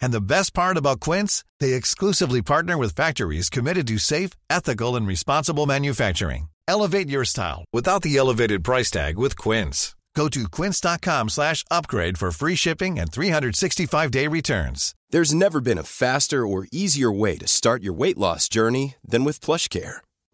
And the best part about Quince, they exclusively partner with factories committed to safe, ethical, and responsible manufacturing. Elevate your style without the elevated price tag with Quince. Go to quince.com slash upgrade for free shipping and 365-day returns. There's never been a faster or easier way to start your weight loss journey than with PlushCare.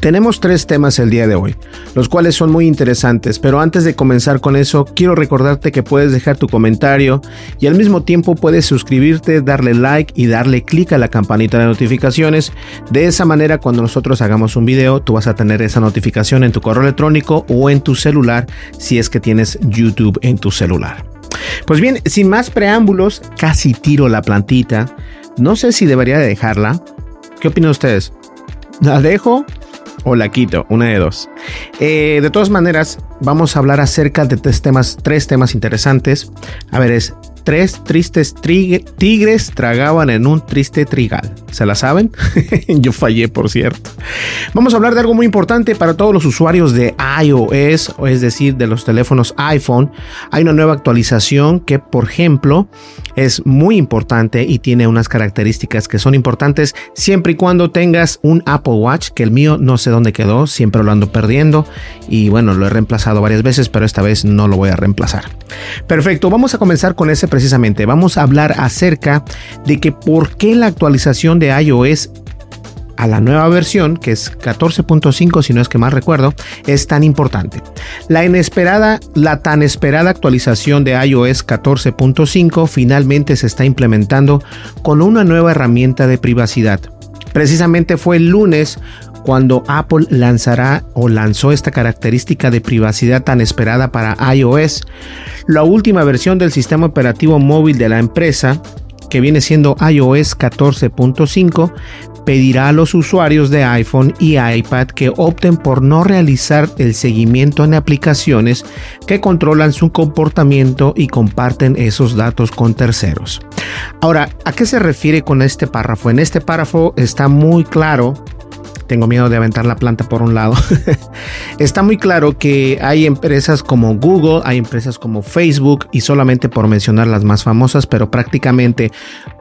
Tenemos tres temas el día de hoy, los cuales son muy interesantes, pero antes de comenzar con eso, quiero recordarte que puedes dejar tu comentario y al mismo tiempo puedes suscribirte, darle like y darle clic a la campanita de notificaciones. De esa manera, cuando nosotros hagamos un video, tú vas a tener esa notificación en tu correo electrónico o en tu celular si es que tienes YouTube en tu celular. Pues bien, sin más preámbulos, casi tiro la plantita. No sé si debería de dejarla. ¿Qué opinan ustedes? ¿La dejo o la quito, una de dos. Eh, de todas maneras, vamos a hablar acerca de tres temas, tres temas interesantes. A ver, es tres tristes tigres tragaban en un triste trigal. ¿Se la saben? Yo fallé, por cierto. Vamos a hablar de algo muy importante para todos los usuarios de iOS, o es decir, de los teléfonos iPhone. Hay una nueva actualización que, por ejemplo, es muy importante y tiene unas características que son importantes siempre y cuando tengas un Apple Watch, que el mío no sé dónde quedó, siempre lo ando perdiendo y bueno, lo he reemplazado varias veces, pero esta vez no lo voy a reemplazar. Perfecto, vamos a comenzar con ese precisamente. Vamos a hablar acerca de que por qué la actualización de iOS a la nueva versión, que es 14.5 si no es que mal recuerdo, es tan importante. La inesperada, la tan esperada actualización de iOS 14.5 finalmente se está implementando con una nueva herramienta de privacidad. Precisamente fue el lunes cuando Apple lanzará o lanzó esta característica de privacidad tan esperada para iOS. La última versión del sistema operativo móvil de la empresa, que viene siendo iOS 14.5, pedirá a los usuarios de iPhone y iPad que opten por no realizar el seguimiento en aplicaciones que controlan su comportamiento y comparten esos datos con terceros. Ahora, ¿a qué se refiere con este párrafo? En este párrafo está muy claro tengo miedo de aventar la planta por un lado. Está muy claro que hay empresas como Google, hay empresas como Facebook y solamente por mencionar las más famosas, pero prácticamente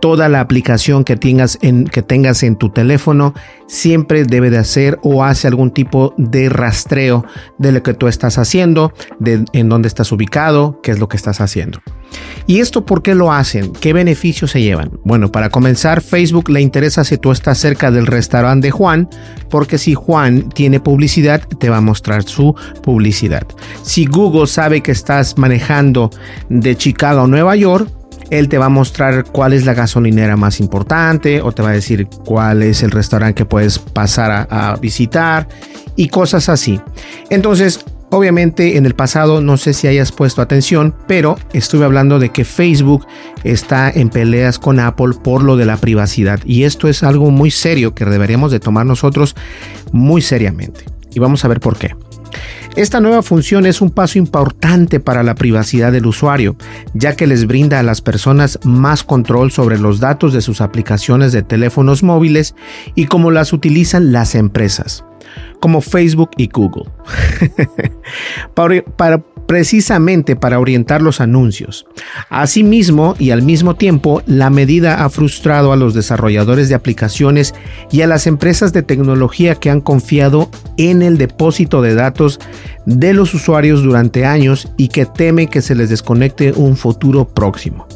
toda la aplicación que tengas en, que tengas en tu teléfono siempre debe de hacer o hace algún tipo de rastreo de lo que tú estás haciendo, de en dónde estás ubicado, qué es lo que estás haciendo. ¿Y esto por qué lo hacen? ¿Qué beneficios se llevan? Bueno, para comenzar, Facebook le interesa si tú estás cerca del restaurante de Juan, porque si Juan tiene publicidad, te va a mostrar su publicidad. Si Google sabe que estás manejando de Chicago a Nueva York, él te va a mostrar cuál es la gasolinera más importante o te va a decir cuál es el restaurante que puedes pasar a, a visitar y cosas así. Entonces, Obviamente en el pasado no sé si hayas puesto atención, pero estuve hablando de que Facebook está en peleas con Apple por lo de la privacidad y esto es algo muy serio que deberíamos de tomar nosotros muy seriamente. Y vamos a ver por qué. Esta nueva función es un paso importante para la privacidad del usuario, ya que les brinda a las personas más control sobre los datos de sus aplicaciones de teléfonos móviles y cómo las utilizan las empresas como Facebook y Google, para, precisamente para orientar los anuncios. Asimismo y al mismo tiempo, la medida ha frustrado a los desarrolladores de aplicaciones y a las empresas de tecnología que han confiado en el depósito de datos de los usuarios durante años y que temen que se les desconecte un futuro próximo.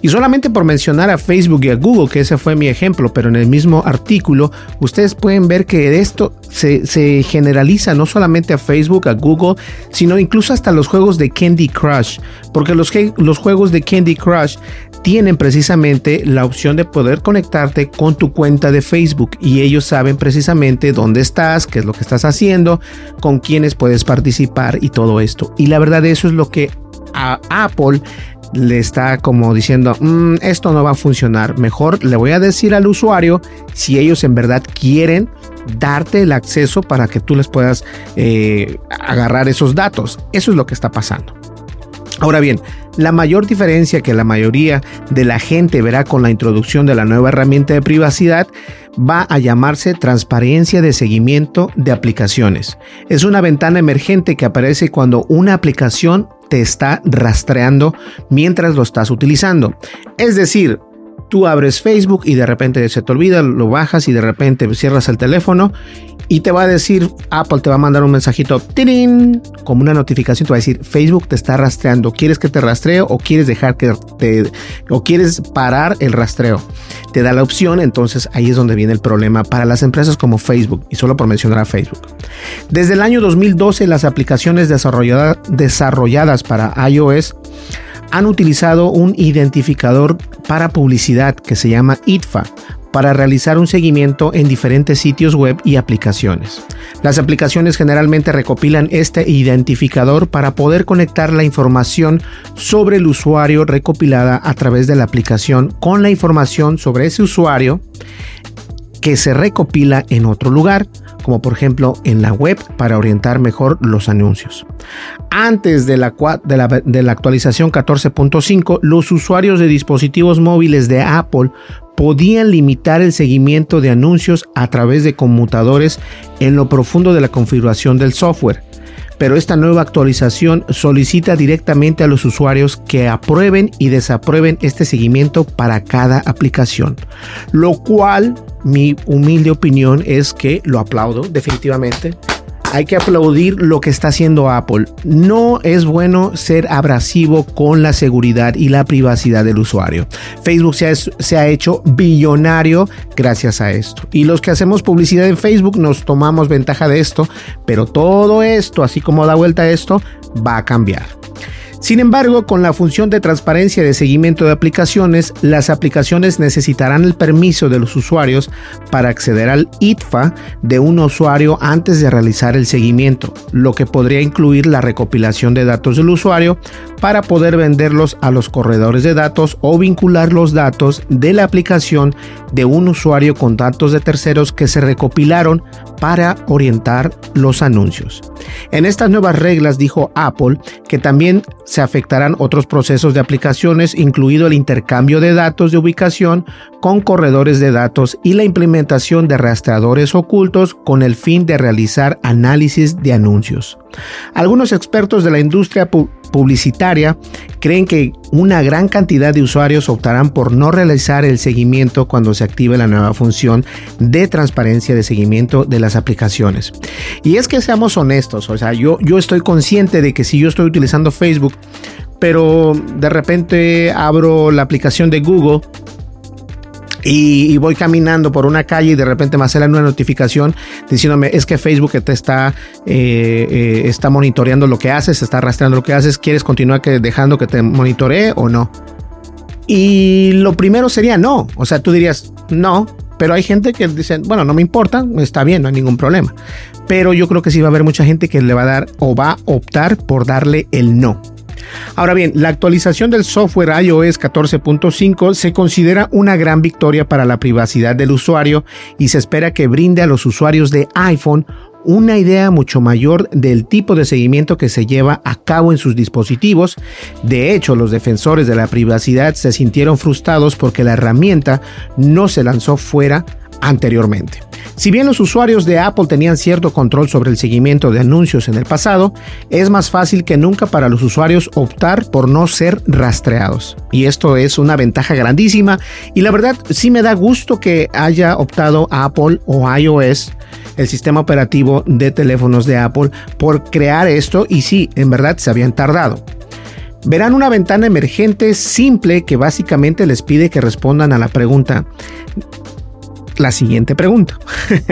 Y solamente por mencionar a Facebook y a Google, que ese fue mi ejemplo, pero en el mismo artículo, ustedes pueden ver que esto se, se generaliza no solamente a Facebook, a Google, sino incluso hasta los juegos de Candy Crush, porque los, los juegos de Candy Crush tienen precisamente la opción de poder conectarte con tu cuenta de Facebook y ellos saben precisamente dónde estás, qué es lo que estás haciendo, con quiénes puedes participar y todo esto. Y la verdad eso es lo que a Apple le está como diciendo, mm, esto no va a funcionar. Mejor le voy a decir al usuario si ellos en verdad quieren darte el acceso para que tú les puedas eh, agarrar esos datos. Eso es lo que está pasando. Ahora bien, la mayor diferencia que la mayoría de la gente verá con la introducción de la nueva herramienta de privacidad va a llamarse transparencia de seguimiento de aplicaciones. Es una ventana emergente que aparece cuando una aplicación te está rastreando mientras lo estás utilizando. Es decir, tú abres Facebook y de repente se te olvida, lo bajas y de repente cierras el teléfono y te va a decir, Apple te va a mandar un mensajito, ¡tirín! como una notificación, te va a decir, Facebook te está rastreando, ¿quieres que te rastreo o quieres dejar que te, o quieres parar el rastreo? Te da la opción, entonces ahí es donde viene el problema para las empresas como Facebook, y solo por mencionar a Facebook. Desde el año 2012, las aplicaciones desarrolladas para iOS han utilizado un identificador para publicidad que se llama ITFA para realizar un seguimiento en diferentes sitios web y aplicaciones. Las aplicaciones generalmente recopilan este identificador para poder conectar la información sobre el usuario recopilada a través de la aplicación con la información sobre ese usuario que se recopila en otro lugar, como por ejemplo en la web para orientar mejor los anuncios. Antes de la, de actualización 14.5, los usuarios de dispositivos móviles de Apple podían limitar el seguimiento de anuncios a través de conmutadores en lo profundo de la configuración del software pero esta nueva actualización solicita directamente a los usuarios que aprueben y desaprueben este seguimiento para cada aplicación, lo cual mi humilde opinión es que lo aplaudo definitivamente hay que aplaudir lo que está haciendo Apple. No es bueno ser abrasivo con la seguridad y la privacidad del usuario. Facebook se ha, hecho billonario gracias a esto. Y los que hacemos publicidad en Facebook nos tomamos ventaja de esto, pero todo esto, así como da vuelta a esto, va a cambiar. Sin embargo, con la función de transparencia de seguimiento de aplicaciones, las aplicaciones necesitarán el permiso de los usuarios para acceder al ITFA de un usuario antes de realizar el seguimiento, lo que podría incluir la recopilación de datos del usuario para poder venderlos a los corredores de datos o vincular los datos de la aplicación de un usuario con datos de terceros que se recopilaron para orientar los anuncios. En estas nuevas reglas dijo Apple que también se afectarán otros procesos de aplicaciones, incluido el intercambio de datos de ubicación con corredores de datos y la implementación de rastreadores ocultos con el fin de realizar análisis de anuncios. Algunos expertos de la industria publicitaria creen que una gran cantidad de usuarios optarán por no realizar el seguimiento cuando se active la nueva función de transparencia de seguimiento de las aplicaciones. Y es que seamos honestos, o sea, yo, yo estoy consciente de que si yo estoy utilizando Facebook, pero de repente abro la aplicación de Google y, voy caminando por una calle y de repente me sale una notificación diciéndome es que Facebook te está, eh, eh, está monitoreando lo que haces, está rastreando lo que haces, ¿quieres continuar que, dejando que te monitoree o no? Y lo primero sería no, o sea, tú dirías no, pero hay gente que dice, bueno, no me importa, está bien, no hay ningún problema. Pero yo creo que sí va a haber mucha gente que le va a dar o va a optar por darle el no. Ahora bien, la actualización del software iOS 14.5 se considera una gran victoria para la privacidad del usuario y se espera que brinde a los usuarios de iPhone una idea mucho mayor del tipo de seguimiento que se lleva a cabo en sus dispositivos. De hecho, los defensores de la privacidad se sintieron frustrados porque la herramienta no se lanzó fuera anteriormente. Si bien los usuarios de Apple tenían cierto control sobre el seguimiento de anuncios en el pasado, es más fácil que nunca para los usuarios optar por no ser rastreados. Y esto es una ventaja grandísima y la verdad sí me da gusto que haya optado Apple o iOS el sistema operativo de teléfonos de Apple por crear esto y sí, en verdad se habían tardado. verán una ventana emergente simple que básicamente les pide que respondan a la pregunta. La siguiente pregunta.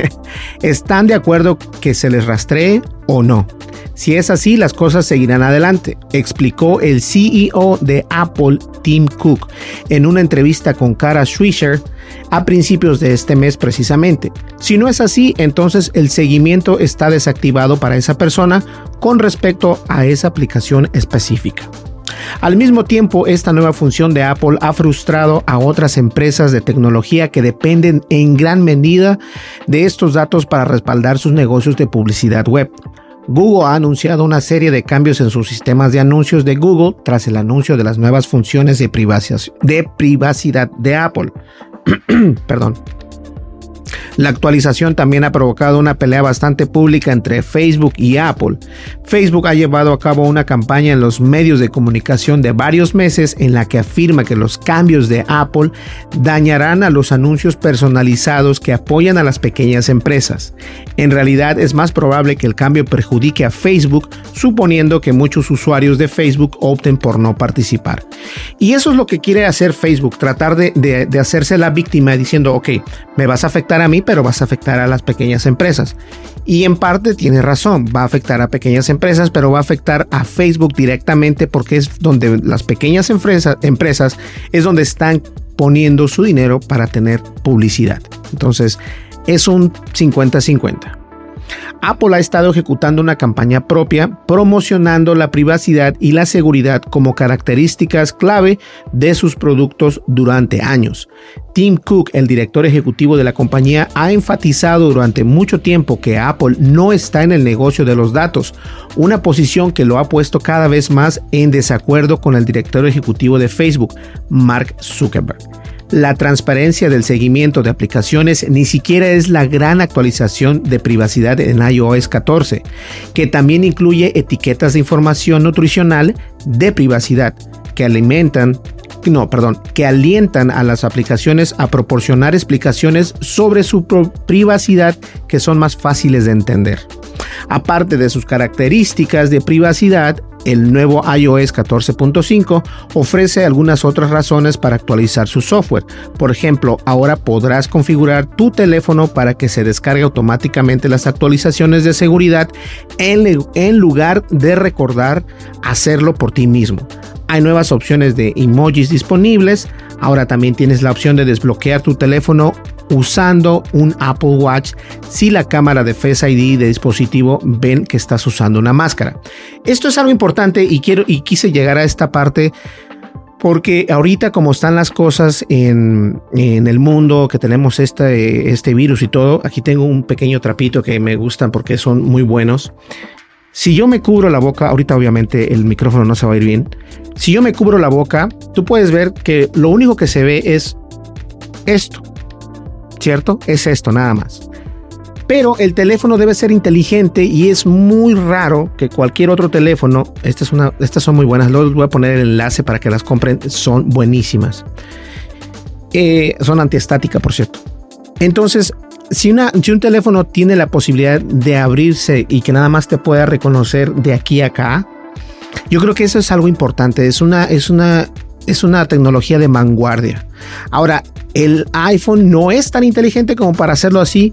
¿Están de acuerdo que se les rastree o no? Si es así, las cosas seguirán adelante, explicó el CEO de Apple, Tim Cook, en una entrevista con Kara Swisher a principios de este mes precisamente. Si no es así, entonces el seguimiento está desactivado para esa persona con respecto a esa aplicación específica. Al mismo tiempo, esta nueva función de Apple ha frustrado a otras empresas de tecnología que dependen en gran medida de estos datos para respaldar sus negocios de publicidad web. Google ha anunciado una serie de cambios en sus sistemas de anuncios de Google tras el anuncio de las nuevas funciones de privacidad de, Apple. Perdón. La actualización también ha provocado una pelea bastante pública entre Facebook y Apple. Facebook ha llevado a cabo una campaña en los medios de comunicación de varios meses en la que afirma que los cambios de Apple dañarán a los anuncios personalizados que apoyan a las pequeñas empresas. En realidad es más probable que el cambio perjudique a Facebook, suponiendo que muchos usuarios de Facebook opten por no participar. Y eso es lo que quiere hacer Facebook, tratar de, hacerse la víctima diciendo, ok, me vas a afectar a mí, pero vas a afectar a las pequeñas empresas. Y en parte tiene razón, va a afectar a pequeñas empresas, pero va a afectar a Facebook directamente porque es donde las pequeñas empresas, es donde están poniendo su dinero para tener publicidad. Entonces, es un 50-50. Apple ha estado ejecutando una campaña propia promocionando la privacidad y la seguridad como características clave de sus productos durante años. Tim Cook, el director ejecutivo de la compañía, ha enfatizado durante mucho tiempo que Apple no está en el negocio de los datos, una posición que lo ha puesto cada vez más en desacuerdo con el director ejecutivo de Facebook, Mark Zuckerberg. La transparencia del seguimiento de aplicaciones ni siquiera es la gran actualización de privacidad en iOS 14, que también incluye etiquetas de información nutricional de privacidad que alimentan no, perdón, que alientan a las aplicaciones a proporcionar explicaciones sobre su privacidad que son más fáciles de entender. Aparte de sus características de privacidad, el nuevo iOS 14.5 ofrece algunas otras razones para actualizar su software. Por ejemplo, ahora podrás configurar tu teléfono para que se descargue automáticamente las actualizaciones de seguridad en, lugar de recordar hacerlo por ti mismo. Hay nuevas opciones de emojis disponibles. Ahora también tienes la opción de desbloquear tu teléfono usando un Apple Watch si la cámara de Face ID de dispositivo ven que estás usando una máscara. Esto es algo importante y quiero y quise llegar a esta parte porque ahorita como están las cosas en, el mundo, que tenemos este, este virus y todo, aquí tengo un pequeño trapito que me gustan porque son muy buenos. Si yo me cubro la boca, ahorita obviamente el micrófono no se va a ir bien. Si yo me cubro la boca, tú puedes ver que lo único que se ve es esto. ¿Cierto? Es esto nada más. Pero el teléfono debe ser inteligente y es muy raro que cualquier otro teléfono, esta estas son muy buenas, luego les voy a poner el enlace para que las compren, son buenísimas. Eh, son antiestática, por cierto. Entonces, si, una, si un teléfono tiene la posibilidad de abrirse y que nada más te pueda reconocer de aquí a acá, yo creo que eso es algo importante. Es una, es una, es una tecnología de vanguardia. Ahora, el iPhone no es tan inteligente como para hacerlo así.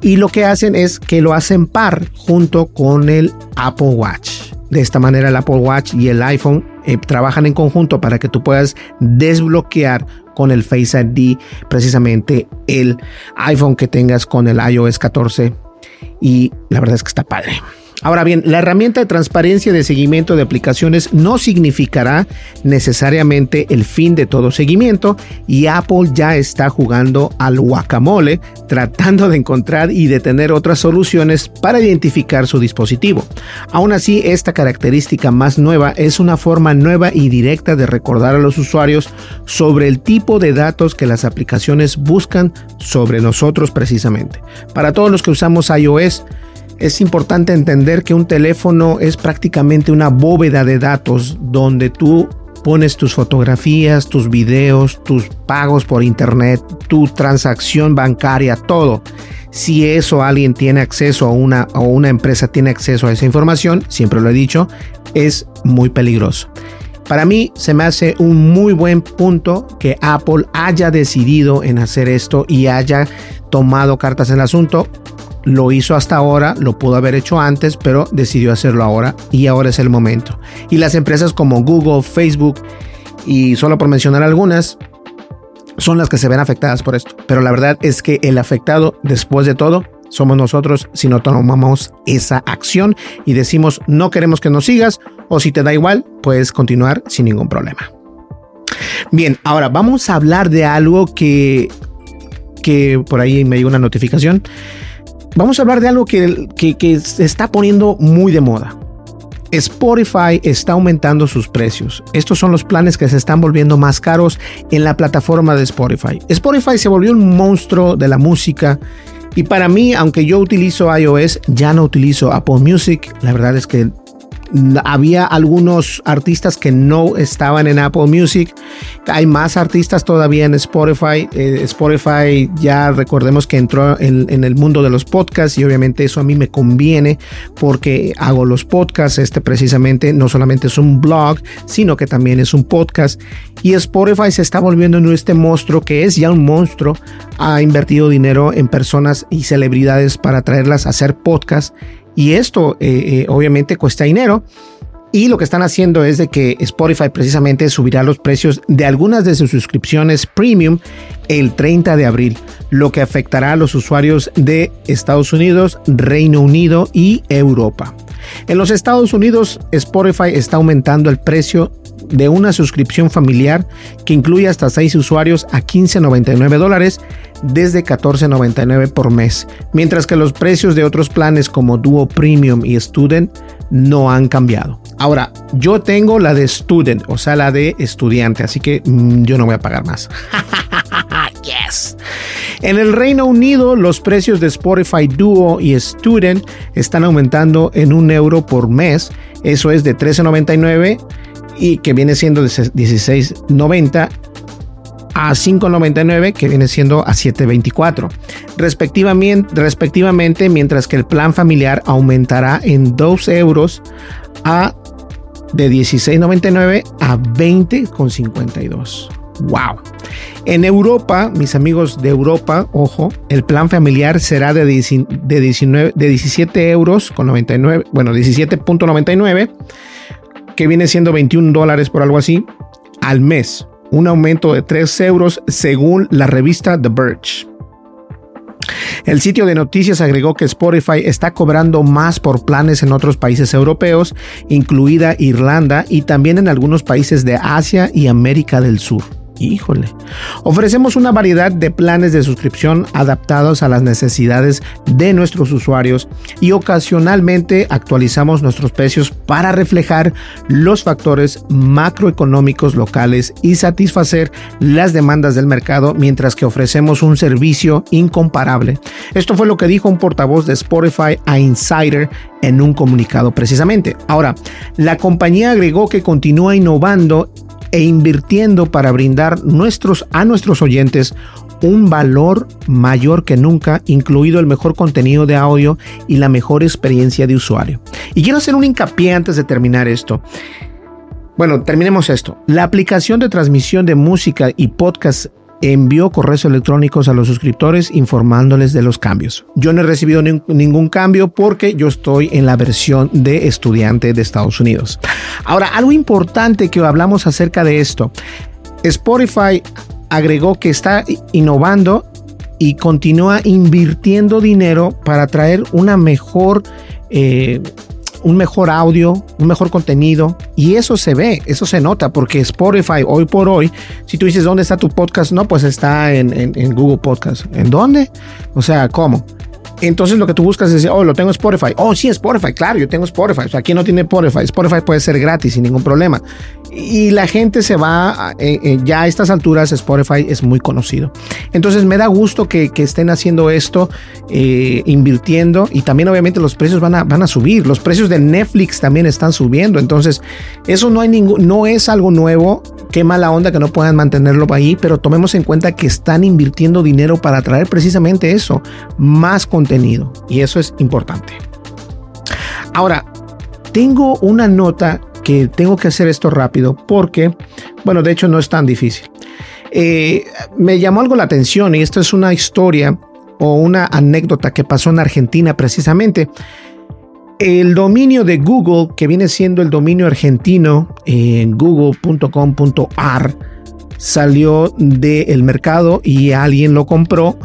Y lo que hacen es que lo hacen par junto con el Apple Watch. De esta manera el Apple Watch y el iPhone eh, trabajan en conjunto para que tú puedas desbloquear con el Face ID precisamente el iPhone que tengas con el iOS 14. Y la verdad es que está padre. Ahora bien, la herramienta de transparencia de seguimiento de aplicaciones no significará necesariamente el fin de todo seguimiento y Apple ya está jugando al guacamole tratando de encontrar y de tener otras soluciones para identificar su dispositivo. Aún así, esta característica más nueva es una forma nueva y directa de recordar a los usuarios sobre el tipo de datos que las aplicaciones buscan sobre nosotros precisamente. Para todos los que usamos iOS, es importante entender que un teléfono es prácticamente una bóveda de datos donde tú pones tus fotografías, tus videos, tus pagos por internet, tu transacción bancaria, todo. Si eso alguien tiene acceso a una o una empresa tiene acceso a esa información, siempre lo he dicho, es muy peligroso. Para mí se me hace un muy buen punto que Apple haya decidido en hacer esto y haya tomado cartas en el asunto. Lo hizo hasta ahora, lo pudo haber hecho antes, pero decidió hacerlo ahora y ahora es el momento. Y las empresas como Google, Facebook y solo por mencionar algunas, son las que se ven afectadas por esto. Pero la verdad es que el afectado, después de todo, somos nosotros si no tomamos esa acción y decimos no queremos que nos sigas o si te da igual, puedes continuar sin ningún problema. Bien, ahora vamos a hablar de algo que, que por ahí me llegó una notificación. Vamos a hablar de algo que, que, se está poniendo muy de moda. Spotify está aumentando sus precios. Estos son los planes que se están volviendo más caros en la plataforma de Spotify. Spotify se volvió un monstruo de la música y para mí, aunque yo utilizo iOS, ya no utilizo Apple Music. La verdad es que había algunos artistas que no estaban en Apple Music. Hay más artistas todavía en Spotify. Eh, Spotify ya recordemos que entró en, en, el mundo de los podcasts y obviamente eso a mí me conviene porque hago los podcasts. Este precisamente no solamente es un blog, sino que también es un podcast. Y Spotify se está volviendo en este monstruo que es ya un monstruo. Ha invertido dinero en personas y celebridades para traerlas a hacer podcasts y esto eh, eh, obviamente cuesta dinero. Y lo que están haciendo es de que Spotify precisamente subirá los precios de algunas de sus suscripciones premium el 30 de abril, lo que afectará a los usuarios de Estados Unidos, Reino Unido y Europa. En los Estados Unidos, Spotify está aumentando el precio de una suscripción familiar que incluye hasta 6 usuarios a 15.99 dólares desde 14.99 por mes, mientras que los precios de otros planes como Duo Premium y Student no han cambiado. Ahora, yo tengo la de Student, o sea, la de estudiante, así que mmm, yo no voy a pagar más. yes. En el Reino Unido, los precios de Spotify Duo y Student están aumentando en un euro por mes. Eso es de 13.99 y que viene siendo de 16.90 a 5.99 que viene siendo a 7.24 respectivamente, respectivamente mientras que el plan familiar aumentará en 2 euros a de 16.99 a 20.52 wow en Europa mis amigos de Europa ojo el plan familiar será de, de, 19, de 17 euros con 99 bueno 17.99 que viene siendo 21 dólares por algo así al mes un aumento de 3 euros según la revista The Verge. El sitio de noticias agregó que Spotify está cobrando más por planes en otros países europeos, incluida Irlanda y también en algunos países de Asia y América del Sur. Híjole. Ofrecemos una variedad de planes de suscripción adaptados a las necesidades de nuestros usuarios y ocasionalmente actualizamos nuestros precios para reflejar los factores macroeconómicos locales y satisfacer las demandas del mercado mientras que ofrecemos un servicio incomparable. Esto fue lo que dijo un portavoz de Spotify a Insider en un comunicado precisamente. Ahora, la compañía agregó que continúa innovando e invirtiendo para brindar nuestros, a nuestros oyentes un valor mayor que nunca, incluido el mejor contenido de audio y la mejor experiencia de usuario. Y quiero hacer un hincapié antes de terminar esto. Bueno, terminemos esto. La aplicación de transmisión de música y podcast envió correos electrónicos a los suscriptores informándoles de los cambios. Yo no he recibido ningún cambio porque yo estoy en la versión de estudiante de Estados Unidos. Ahora, algo importante que hablamos acerca de esto. Spotify agregó que está innovando y continúa invirtiendo dinero para traer una mejor eh, un mejor audio, un mejor contenido. Y eso se ve, eso se nota, porque Spotify hoy por hoy, si tú dices dónde está tu podcast, no, pues está en, Google Podcast. ¿En dónde? O sea, ¿cómo? Entonces lo que tú buscas es decir, oh, lo tengo en Spotify. Oh, sí, Spotify, claro, yo tengo Spotify. O sea, ¿quién no tiene Spotify? Spotify puede ser gratis sin ningún problema. Y la gente se va, eh, eh, ya a estas alturas Spotify es muy conocido. Entonces me da gusto que, estén haciendo esto, eh, invirtiendo y también obviamente los precios van a, van a subir. Los precios de Netflix también están subiendo. Entonces eso no, hay ningún, no es algo nuevo. Qué mala onda que no puedan mantenerlo ahí, pero tomemos en cuenta que están invirtiendo dinero para traer precisamente eso, más contenido y eso es importante. Ahora, tengo una nota que tengo que hacer esto rápido porque, bueno, de hecho no es tan difícil. Eh, me llamó algo la atención y esto es una historia o una anécdota que pasó en Argentina precisamente. El dominio de Google, que viene siendo el dominio argentino en google.com.ar, salió del mercado y alguien lo compró.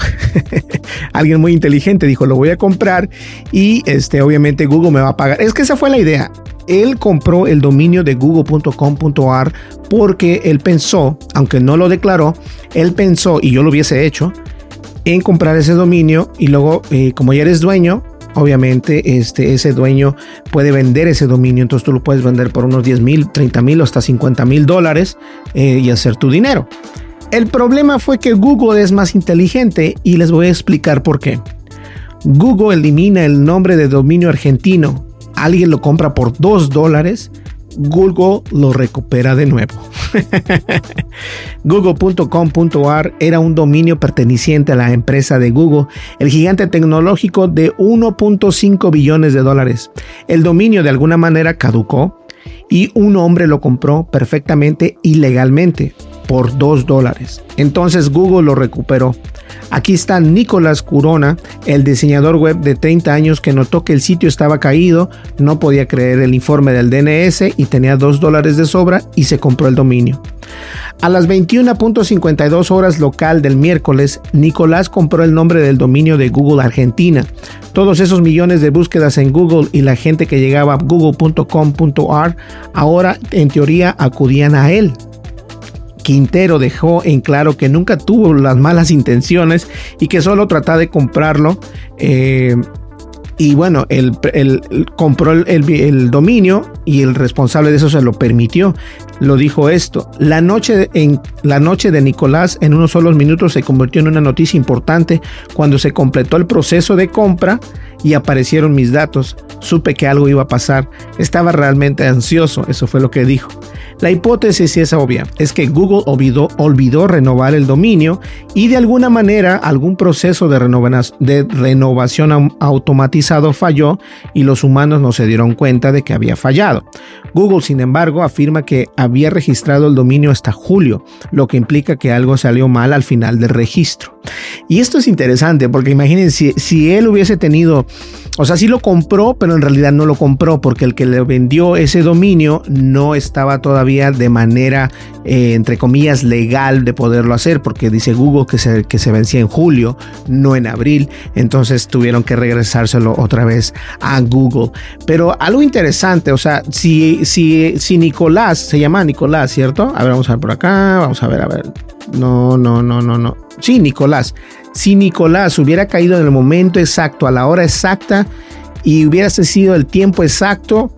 alguien muy inteligente dijo, lo voy a comprar y este, obviamente Google me va a pagar. Es que esa fue la idea. Él compró el dominio de google.com.ar porque él pensó, aunque no lo declaró, él pensó, y yo lo hubiese hecho, en comprar ese dominio y luego, eh, como ya eres dueño, obviamente este, ese dueño puede vender ese dominio, entonces tú lo puedes vender por unos 10 mil, 30 mil hasta 50 mil dólares eh, y hacer tu dinero. El problema fue que Google es más inteligente y les voy a explicar por qué. Google elimina el nombre de dominio argentino, alguien lo compra por 2 dólares Google lo recupera de nuevo. Google.com.ar era un dominio perteneciente a la empresa de Google, el gigante tecnológico de 1.5 billones de dólares. El dominio de alguna manera caducó y un hombre lo compró perfectamente ilegalmente por 2 dólares. Entonces Google lo recuperó. Aquí está Nicolás Curona, el diseñador web de 30 años que notó que el sitio estaba caído, no podía creer el informe del DNS y tenía 2 dólares de sobra y se compró el dominio. A las 21.52 horas local del miércoles, Nicolás compró el nombre del dominio de Google Argentina. Todos esos millones de búsquedas en Google y la gente que llegaba a google.com.ar ahora en teoría acudían a él. Quintero dejó en claro que nunca tuvo las malas intenciones y que solo trataba de comprarlo. Eh, y bueno, él, compró el, dominio y el responsable de eso se lo permitió. Lo dijo esto. La noche, en, la noche de Nicolás en unos solos minutos se convirtió en una noticia importante cuando se completó el proceso de compra y aparecieron mis datos. Supe que algo iba a pasar. Estaba realmente ansioso. Eso fue lo que dijo. La hipótesis es obvia, es que Google olvidó, renovar el dominio y de alguna manera algún proceso de, renovación automatizado falló y los humanos no se dieron cuenta de que había fallado. Google, sin embargo, afirma que había registrado el dominio hasta julio, lo que implica que algo salió mal al final del registro. Y esto es interesante porque imagínense si él hubiese tenido o sea, sí lo compró, pero en realidad no lo compró porque el que le vendió ese dominio no estaba todavía de manera, eh, entre comillas, legal de poderlo hacer, porque dice Google que se, que se vencía en julio, no en abril. Entonces tuvieron que regresárselo otra vez a Google. Pero algo interesante, o sea, si, si, si Nicolás, se llama Nicolás, ¿cierto? A ver, vamos a ver por acá, vamos a ver, a ver. No, no, no, no, no. Sí, Nicolás. Si Nicolás hubiera caído en el momento exacto, a la hora exacta, y hubiese sido el tiempo exacto,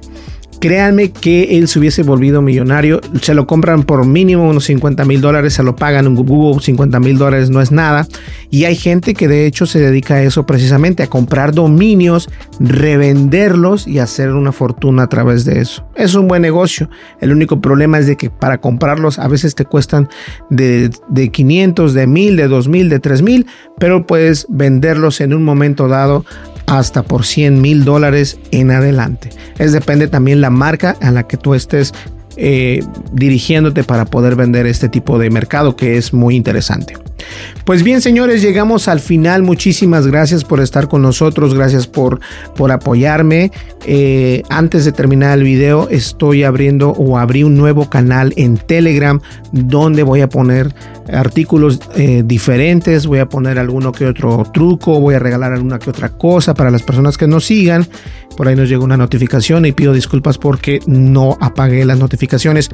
Créanme que él se hubiese volvido millonario. Se lo compran por mínimo unos 50 mil dólares, se lo pagan en Google, 50 mil dólares no es nada. Y hay gente que de hecho se dedica a eso precisamente, a comprar dominios, revenderlos y hacer una fortuna a través de eso. Es un buen negocio. El único problema es de que para comprarlos a veces te cuestan de, de 500, de 1000, de 2000, de 3000, pero puedes venderlos en un momento dado hasta por 100 mil dólares en adelante. Es depende también la marca a la que tú estés eh, dirigiéndote para poder vender este tipo de mercado que es muy interesante. Pues bien, señores, llegamos al final. Muchísimas gracias por estar con nosotros. Gracias por, por apoyarme. Eh, antes de terminar el video, estoy abriendo o abrí un nuevo canal en Telegram donde voy a poner artículos eh, diferentes. Voy a poner alguno que otro truco. Voy a regalar alguna que otra cosa para las personas que nos sigan. Por ahí nos llegó una notificación y pido disculpas porque no apagué las notificaciones.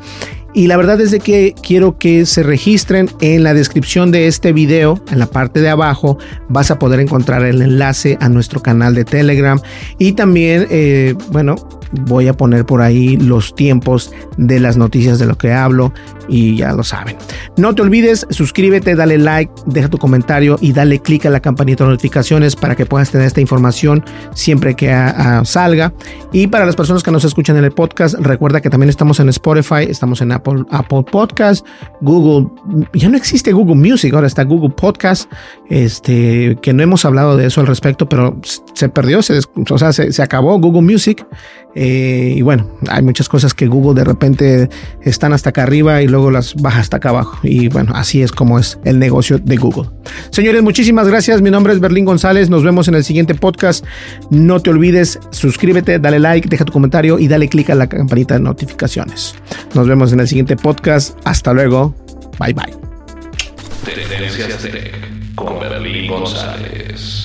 Y la verdad es de que quiero que se registren en la descripción de este video, en la parte de abajo, vas a poder encontrar el enlace a nuestro canal de Telegram. Y también, eh, bueno, voy a poner por ahí los tiempos de las noticias de lo que hablo y ya lo saben. No te olvides, suscríbete, dale like, deja tu comentario y dale click a la campanita de notificaciones para que puedas tener esta información siempre que salga. Y para las personas que nos escuchan en el podcast, recuerda que también estamos en Spotify, estamos en Apple, Apple Podcast, Google, ya no existe Google Music, ahora está Google Podcast, este, que no hemos hablado de eso al respecto, pero se perdió, se, o sea, se, se acabó Google Music. Eh, y bueno, hay muchas cosas que Google de repente están hasta acá arriba y luego las baja hasta acá abajo. Y bueno, así es como es el negocio de Google. Señores, muchísimas gracias. Mi nombre es Berlín González. Nos vemos en el siguiente podcast. No te olvides, suscríbete, dale like, deja tu comentario y dale click a la campanita de notificaciones. Nos vemos en el siguiente podcast. Hasta luego. Bye bye. con Berlín González.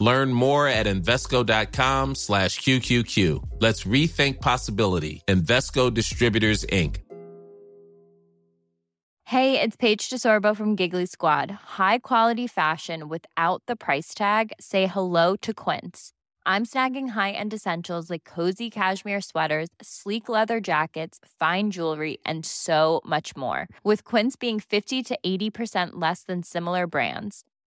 Learn more at Invesco.com slash QQQ. Let's rethink possibility. Investco Distributors, Inc. Hey, it's Paige DeSorbo from Giggly Squad. High quality fashion without the price tag? Say hello to Quince. I'm snagging high end essentials like cozy cashmere sweaters, sleek leather jackets, fine jewelry, and so much more. With Quince being 50 to 80% less than similar brands